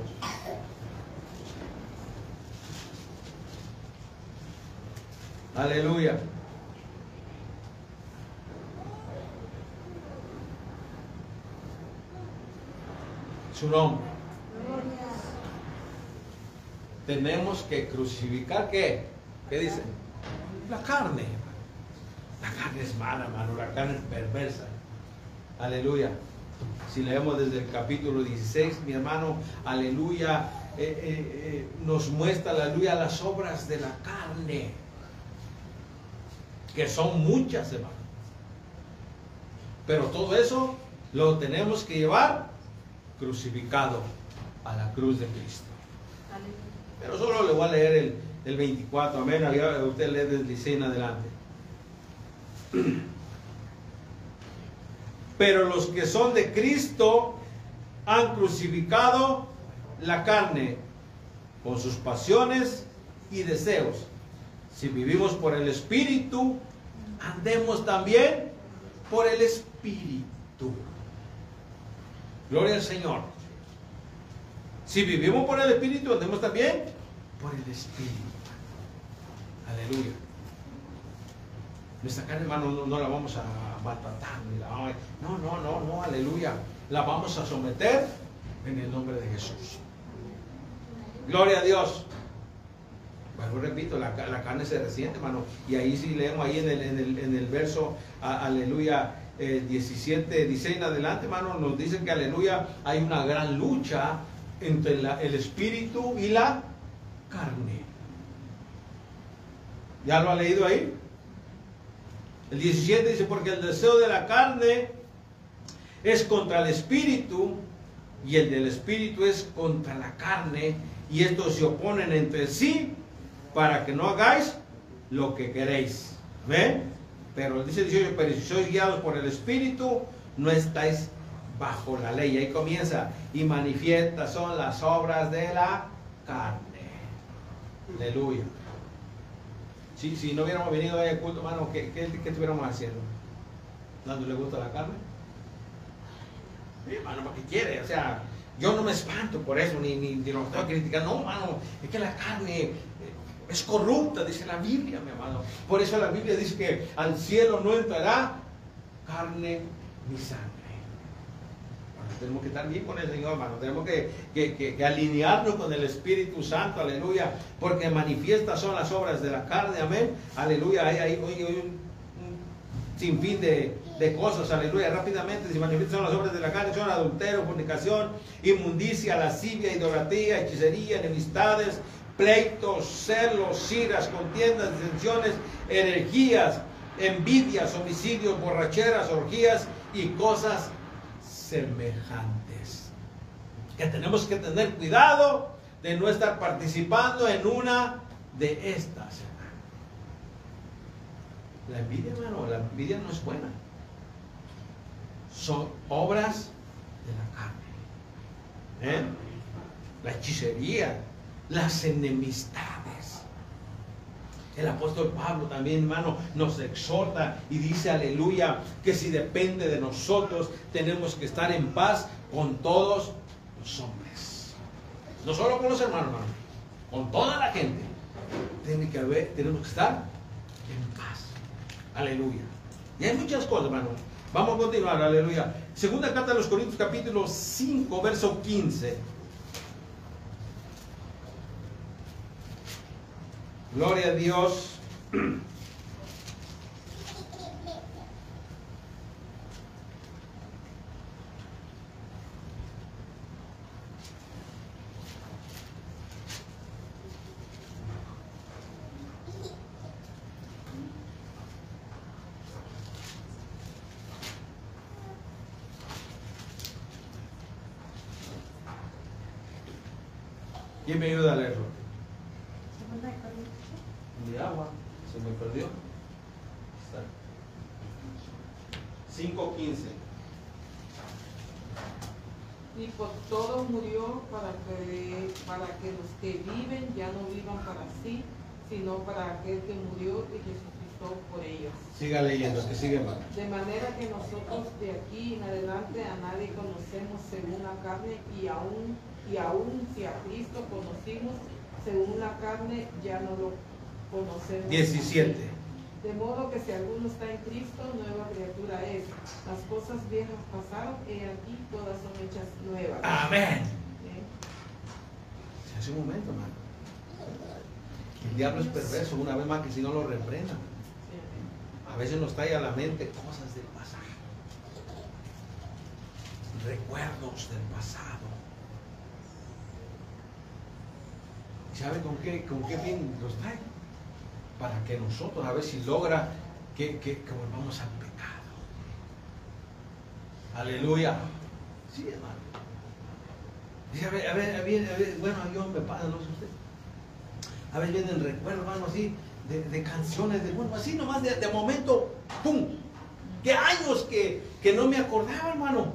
Aleluya. Su nombre. Tenemos que crucificar qué? ¿Qué dice? La carne. La carne es mala, hermano. La carne es perversa. Aleluya. Si leemos desde el capítulo 16, mi hermano, aleluya, eh, eh, eh, nos muestra, aleluya, las obras de la carne, que son muchas, hermano. Pero todo eso lo tenemos que llevar crucificado a la cruz de Cristo. Pero solo le voy a leer el, el 24, amén. Usted lee desde 16 en adelante. *clears throat* Pero los que son de Cristo han crucificado la carne con sus pasiones y deseos. Si vivimos por el Espíritu, andemos también por el Espíritu. Gloria al Señor. Si vivimos por el Espíritu, andemos también por el Espíritu. Aleluya. Nuestra carne, hermano, no, la vamos a maltratar. no, no, no, no, aleluya. La vamos a someter en el nombre de Jesús. Gloria a Dios. Bueno, repito, la, carne se resiente, hermano. Y ahí sí leemos ahí en el, en el, verso, aleluya, 17, eh, 16 en adelante, hermano, nos dicen que, aleluya, hay una gran lucha entre el espíritu y la carne. ¿Ya lo ha leído ahí? El 17 dice, porque el deseo de la carne es contra el espíritu y el del espíritu es contra la carne y estos se oponen entre sí para que no hagáis lo que queréis. ¿Ven? Pero dice 18, pero si sois guiados por el espíritu, no estáis bajo la ley. Ahí comienza. Y manifiestas son las obras de la carne. Aleluya. Si, si no hubiéramos venido al culto, hermano, ¿qué, qué, estuviéramos haciendo? ¿Dándole gusto a la carne? Hermano, ¿para qué quiere? O sea, yo no me espanto por eso, ni, ni, ni lo estoy criticando. No, hermano, es que la carne eh, es corrupta, dice la Biblia, mi hermano. Por eso la Biblia dice que al cielo no entrará carne ni sangre. Tenemos que estar bien con el Señor, hermano. Tenemos que, que, alinearnos con el Espíritu Santo, aleluya. Porque manifiestas son las obras de la carne, amén. Aleluya. Hay, hay, un, sinfín de, de, cosas, aleluya. Rápidamente, si manifiestan las obras de la carne, son adulterio, fornicación, inmundicia, lascivia, idolatría, hechicería, enemistades, pleitos, celos, iras, contiendas, disensiones, energías, envidias, homicidios, borracheras, orgías y cosas semejantes. Que tenemos que tener cuidado de no estar participando en una de estas. La envidia, hermano, la envidia no es buena. Son obras de la carne. ¿Eh? La hechicería, las enemistades. El apóstol Pablo también, hermano, nos exhorta y dice, aleluya, que si depende de nosotros, tenemos que estar en paz con todos los hombres. No solo con los hermanos, hermano, con toda la gente. Tiene que haber, tenemos que estar en paz. Aleluya. Y hay muchas cosas, hermano. Vamos a continuar, aleluya. Segunda carta de los Corintios, capítulo 5, verso 15. Gloria a Dios. ¿Quién me ayuda a leerlo? de agua. Se me perdió. 5.15. Y por todo murió para que, para que viven ya no vivan para sí, sino para aquel que murió y resucitó por ellos. Siga leyendo, que sigue mal. De manera que nosotros de aquí en adelante a nadie conocemos según la carne y aún, y aún si a Cristo conocimos según la carne, ya no lo 17. De modo que si alguno está en Cristo, nueva criatura es. Las cosas viejas pasaron y aquí todas son hechas nuevas. Amén. Hace un momento, hermano. El diablo es perverso, una vez más que si no lo reprendan. A veces nos trae a la mente cosas del pasado. recuerdos del pasado. ¿Y sabe con qué, con qué fin los trae? Para que nosotros a ver si logra que, que, que volvamos al pecado. Aleluya. Sí, hermano. Dice, a ver, a ver, a ver, a ver, bueno, yo me pasa, no sé usted. A ver, viene el recuerdo, hermano, así, de, canciones, de bueno, así nomás de, de momento, ¡pum! ¿Qué años que, que no me acordaba, hermano?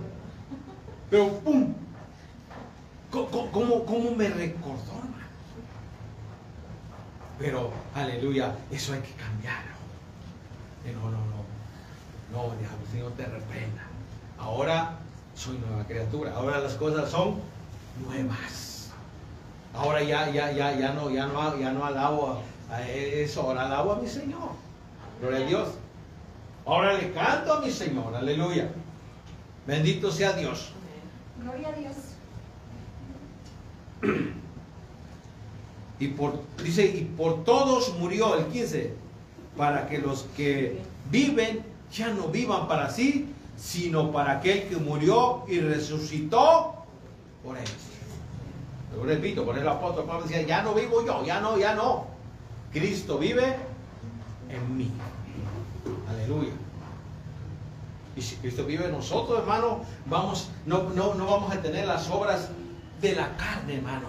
Pero ¡pum! ¿Cómo, cómo, cómo me recordó, hermano? Pero, aleluya, eso hay que cambiarlo. Eh, No, no, no. No, diablo, Señor te reprenda. Ahora soy nueva criatura. Ahora las cosas son nuevas. Ahora ya, ya, ya, ya no, ya no, ya no alabo a, eso, ahora alabo a mi Señor. Gloria a Dios. Ahora le canto a mi Señor, aleluya. Bendito sea Dios. Gloria a Dios. Y por, dice, y por todos murió el 15, para que los que viven ya no vivan para sí, sino para aquel que murió y resucitó por ellos. Lo repito, por el apóstol Pablo decía, ya no vivo yo, ya no, ya no. Cristo vive en mí. Aleluya. Y si Cristo vive en nosotros, hermano, vamos, no, no, no vamos a tener las obras de la carne, hermano.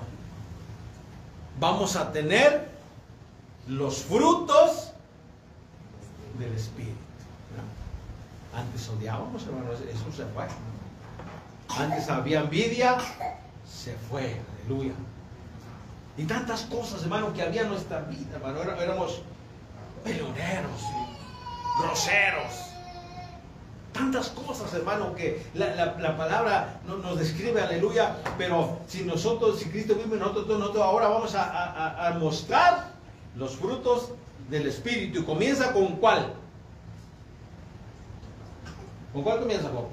Vamos a tener los frutos del Espíritu. Antes odiábamos, hermano, eso se fue. Antes había envidia, se fue, aleluya. Y tantas cosas, hermano, que había en nuestra vida, hermano. Éramos peleoneros, groseros. Tantas cosas, hermano, que la, la- la palabra no- nos describe, aleluya. Pero si nosotros, si Cristo vive en nosotros, nosotros ahora vamos a mostrar los frutos del Espíritu. Y comienza con cuál? ¿Con cuál comienza, Bob?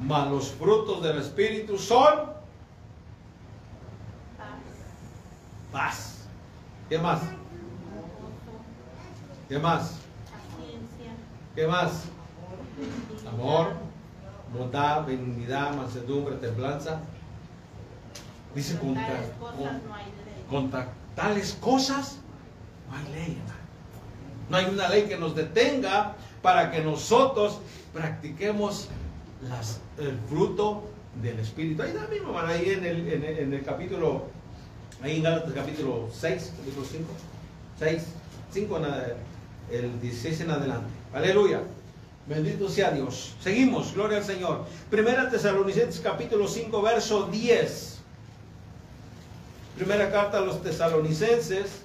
Mas los frutos del Espíritu son paz. ¿Qué más? ¿Qué más? ¿Qué más? Amor, bondad, benignidad, mansedumbre, templanza. Dice contra, Tales cosas con- no hay ley. contra tales cosas no hay ley. No hay una ley que nos detenga para que nosotros practiquemos las- el fruto del Espíritu. Ahí hermano, ahí en el, en el- en el capítulo, ahí en Gálatas capítulo 6, capítulo 5, 6, 5 en ade- el 16 en adelante. Aleluya. Bendito sea Dios. Seguimos, gloria al Señor. Primera Tesalonicenses capítulo 5, verso 10. Primera carta a los tesalonicenses.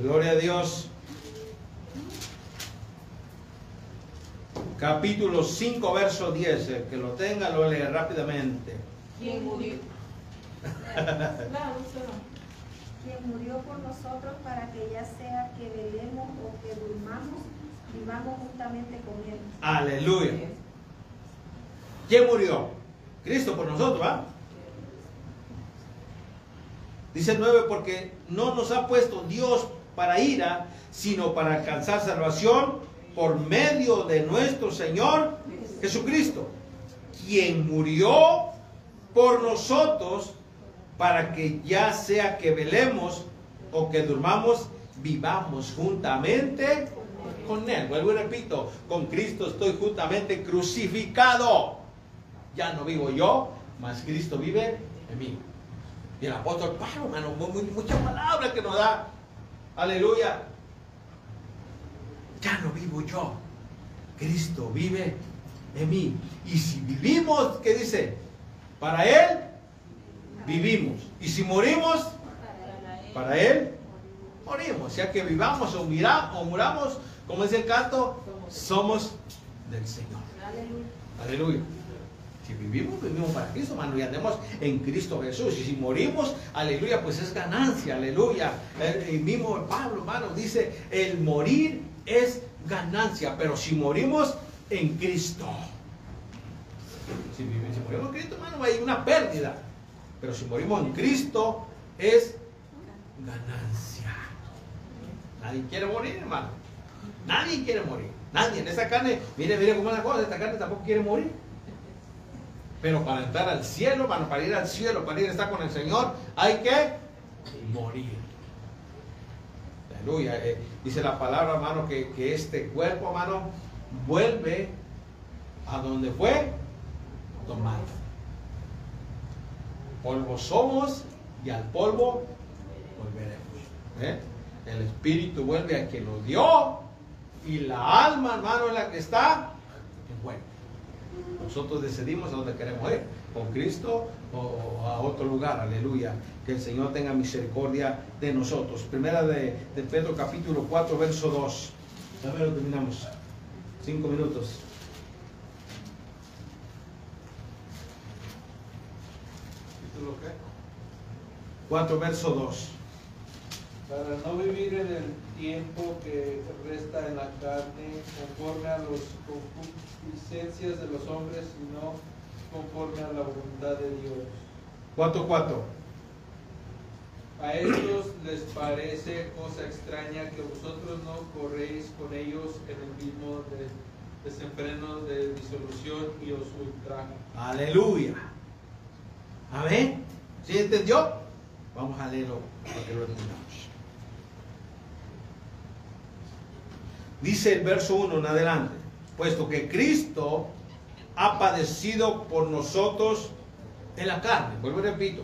Gloria a Dios. Capítulo 5, verso 10. El que lo tenga lo lee rápidamente. ¿Quién murió? *laughs* Claro, usted no. Quien murió por nosotros para que ya sea que velemos o que durmamos, vivamos juntamente con Él. Aleluya. ¿Quién murió? Cristo por nosotros, ¿va? Dice el 9, porque no nos ha puesto Dios para ira, sino para alcanzar salvación por medio de nuestro Señor Jesucristo, quien murió por nosotros para que ya sea que velemos o que durmamos, vivamos juntamente con Él. Vuelvo y repito, con Cristo estoy juntamente crucificado. Ya no vivo yo, mas Cristo vive en mí. Y el apóstol Pablo, hermano, mu- mu- muchas palabras que nos da. Aleluya. Ya no vivo yo. Cristo vive en mí. Y si vivimos, ¿qué dice? Para Él vivimos. Y si morimos, para Él morimos. O sea que vivamos o, mira, o muramos, como dice el canto, somos del Señor. Aleluya. Si vivimos, vivimos para Cristo, hermano, y andemos en Cristo Jesús. Y si morimos, aleluya, pues es ganancia, aleluya. El, mismo Pablo, hermano, dice, el morir es ganancia, pero si morimos en Cristo. Si, vivi- si morimos en Cristo, hermano, hay una pérdida. Pero si morimos en Cristo, es ganancia. Nadie quiere morir, hermano. Nadie quiere morir. Nadie. En esa carne, mire, mire cómo es la cosa, esta carne tampoco quiere morir. Pero para entrar al cielo, hermano, para ir al cielo, para ir a estar con el Señor, hay que morir. Aleluya. Eh, dice la palabra, hermano, que, que este cuerpo, hermano, vuelve a donde fue tomado. Polvo somos y al polvo volveremos. ¿eh? El espíritu vuelve a quien lo dio y la alma, hermano, es la que está en bueno. Nosotros decidimos a dónde queremos ir, con Cristo o a otro lugar, aleluya. Que el Señor tenga misericordia de nosotros. Primera de, de Pedro capítulo 4, verso 2. Ya lo terminamos. Cinco minutos. 4, verso 2. Para no vivir en el tiempo que resta en la carne conforme a las concupiscencias de los hombres, sino conforme a la voluntad de Dios. 4, 4. A estos les parece cosa extraña que vosotros no corréis con ellos en el mismo de- desenfreno de disolución y os ultraja. Aleluya. Amén. ¿Sí entendió? Vamos a leerlo para que lo entendamos. Dice el verso 1 en adelante, puesto que Cristo ha padecido por nosotros en la carne. Vuelvo y repito,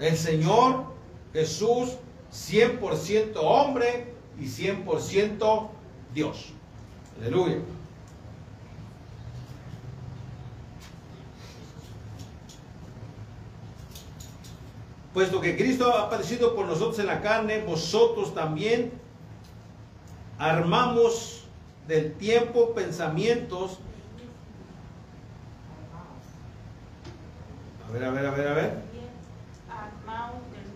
el Señor Jesús 100% hombre y 100% Dios. Aleluya. Puesto que Cristo ha padecido por nosotros en la carne, vosotros también armamos del tiempo pensamientos. A ver, a ver, a ver, a ver.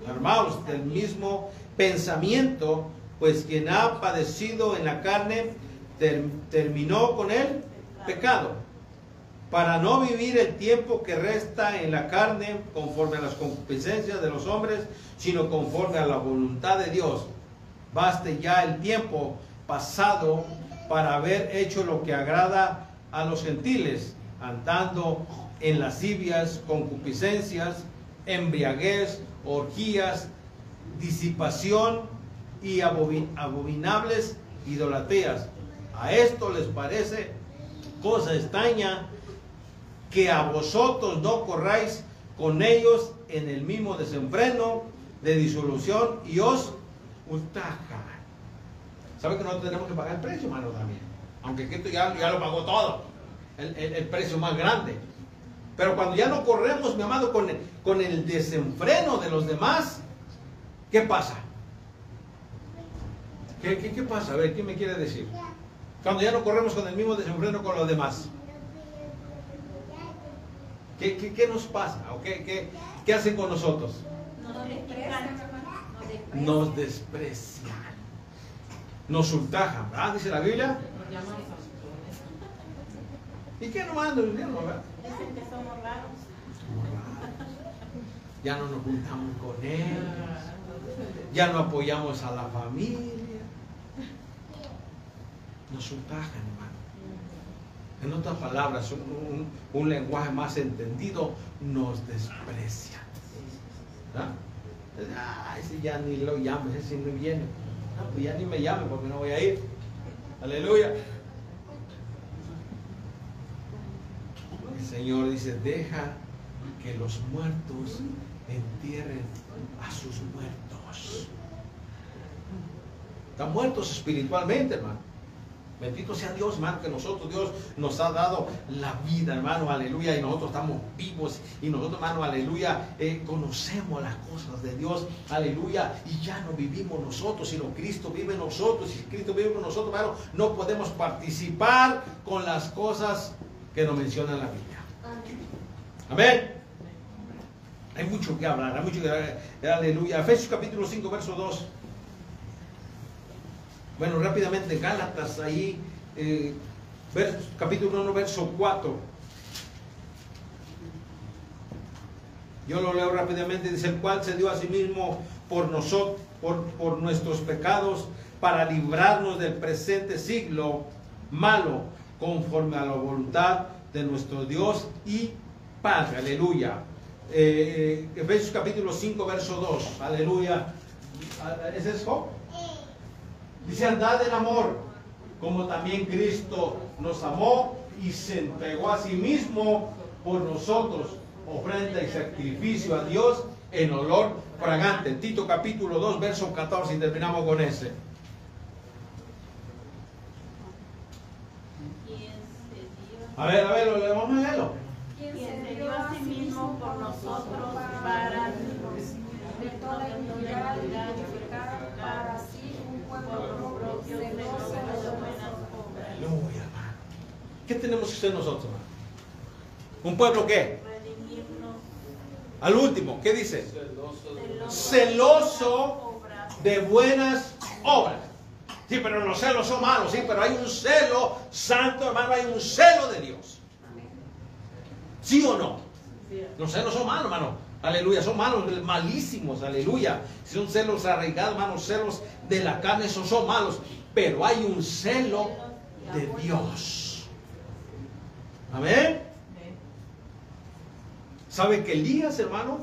Armaos del mismo pensamiento, pues quien ha padecido en la carne ter- terminó con el pecado, para no vivir el tiempo que resta en la carne conforme a las concupiscencias de los hombres, sino conforme a la voluntad de Dios. Baste ya el tiempo pasado para haber hecho lo que agrada a los gentiles, andando en lascivias, concupiscencias, embriaguez, orgías, disipación y abomin- abominables idolatrías. A esto les parece cosa extraña que a vosotros no corráis con ellos en el mismo desenfreno de disolución y os ultrajan. ¿Sabe que nosotros tenemos que pagar el precio, hermano, también? Aunque Cristo ya, ya lo pagó todo, el, el- el precio más grande. Pero cuando ya no corremos, mi amado, con el, con el desenfreno de los demás, ¿qué pasa? ¿Qué, qué, qué pasa? A ver, ¿qué me quiere decir? Cuando ya no corremos con el mismo desenfreno con los demás. ¿Qué, qué, qué nos pasa? ¿O qué, qué, qué hacen con nosotros? Nos desprecian. Nos desprecian. Nos ultrajan, ¿verdad? Dice la Biblia. ¿Y qué nos dijeron, verdad? Dicen que somos raros. Ya no nos juntamos con ellos. Ya no apoyamos a la familia. Nos ultrajan, hermano. En otras palabras, un, un- un lenguaje más entendido, nos desprecian. ¿verdad? Ah, ese ya ni lo llames, ese no viene. No, pues ya ni me llame porque no voy a ir. Aleluya. El Señor dice, deja que los muertos entierren a sus muertos. Están muertos espiritualmente, hermano. Bendito sea Dios, hermano, que nosotros, Dios nos ha dado la vida, hermano, aleluya, y nosotros estamos vivos, y nosotros, hermano, aleluya, eh, conocemos las cosas de Dios, aleluya, y ya no vivimos nosotros, sino Cristo vive en nosotros, si Cristo vive en nosotros, hermano, no podemos participar con las cosas que nos menciona la Biblia. Amén. Hay mucho que hablar, hay mucho que hablar. Aleluya. Efesios capítulo 5, verso 2. Bueno, rápidamente, Gálatas ahí, eh, vers- capítulo 1, verso 4. Yo lo leo rápidamente, dice el cual se dio a sí mismo por nosotros, por, por nuestros pecados, para librarnos del presente siglo malo, conforme a la voluntad de nuestro Dios y Padre. Aleluya. Eh, eh, Efesios capítulo 5, verso 2. Aleluya. ¿Es eso? Dice, andad en amor, como también Cristo nos amó y se entregó a sí mismo por nosotros, ofrenda y sacrificio a Dios en olor fragante. Tito capítulo 2, verso 14, y terminamos con ese. A ver, a ver, lo leemos a leerlo. Quien se dio a sí mismo por nosotros para de toda iniquidad y purificar para sí un pueblo propio, celoso de buenas obras. Aleluya, hermano. ¿Qué tenemos que hacer nosotros, hermano? ¿Un pueblo qué? Redimirnos Al último, ¿qué dice? Celoso de Celoso buenas obras. Sí, pero los celos son malos, sí, pero hay un celo santo, hermano, hay un celo de Dios. ¿Sí o no? Los celos son malos, hermano. Aleluya, son malos, malísimos, aleluya. Si son celos arraigados, hermano, celos de la carne, esos son malos. Pero hay un celo de Dios. Amén. ¿Sabe que Elías, hermano?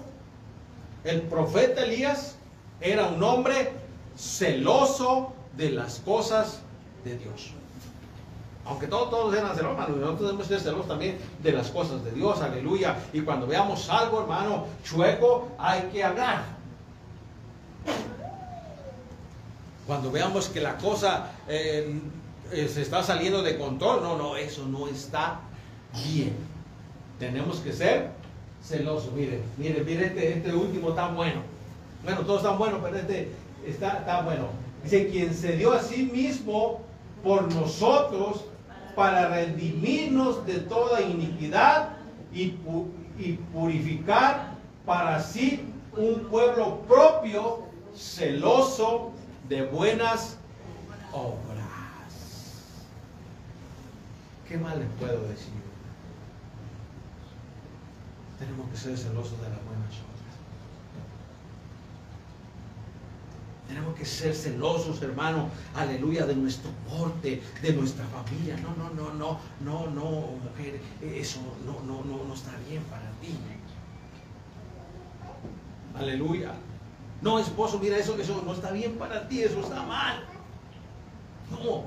El profeta Elías era un hombre celoso de las cosas de Dios. Aunque todos, todos eran celosos, hermano, nosotros debemos ser celosos también de las cosas de Dios, aleluya. Y cuando veamos algo, hermano, chueco, hay que hablar. Cuando veamos que la cosa eh, eh, se está saliendo de control, no, no, eso no está bien. Tenemos que ser celosos. Mire, mire, mire este, este último tan bueno. Bueno, todos están buenos, pero este está, está bueno. Dice, quien se dio a sí mismo por nosotros para redimirnos de toda iniquidad y purificar para sí un pueblo propio, celoso de buenas obras. ¿Qué más les puedo decir? Tenemos que ser celosos de las buenas obras. Tenemos que ser celosos, hermano, aleluya, de nuestro porte, de nuestra familia. No, no, no, no, no, no, mujer, eso no, no, no, no está bien para ti. Aleluya. No, esposo, mira, eso, eso no está bien para ti, eso está mal. No,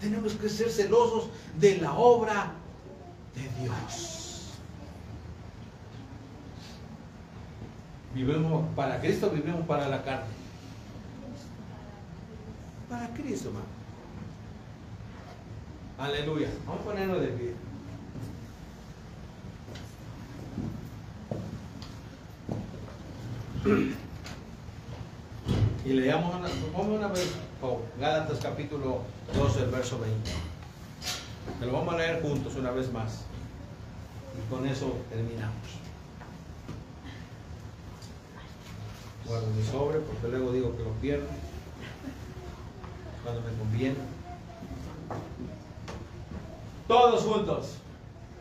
tenemos que ser celosos de la obra de Dios. Vivimos para Cristo, vivimos para la carne. Para Cristo, hermano. Aleluya. Vamos a ponernos de pie. Y leamos una, vamos una vez, oh, Gálatas capítulo 12, el verso 20. Que lo vamos a leer juntos una vez más. Y con eso terminamos. Guardo mi sobre porque luego digo que lo pierdo. Cuando me conviene. Todos juntos.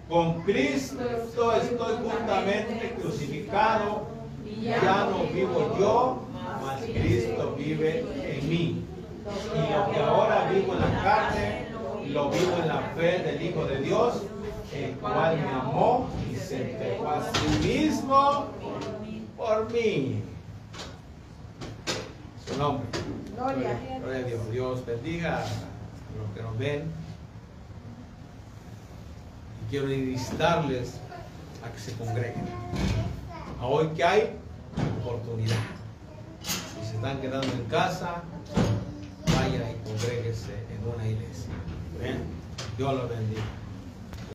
Con Cristo estoy juntamente crucificado. Ya no vivo yo, mas Cristo vive en mí. Y lo que ahora vivo en la carne, lo vivo en la fe del Hijo de Dios, el cual me amó y se entregó a sí mismo por mí. Nombre. Gloria. Gloria a Dios. Dios bendiga a los que nos ven. Y quiero instarles a que se congreguen. A hoy que hay oportunidad. Si se están quedando en casa, vaya y congréguese en una iglesia. Dios los bendiga.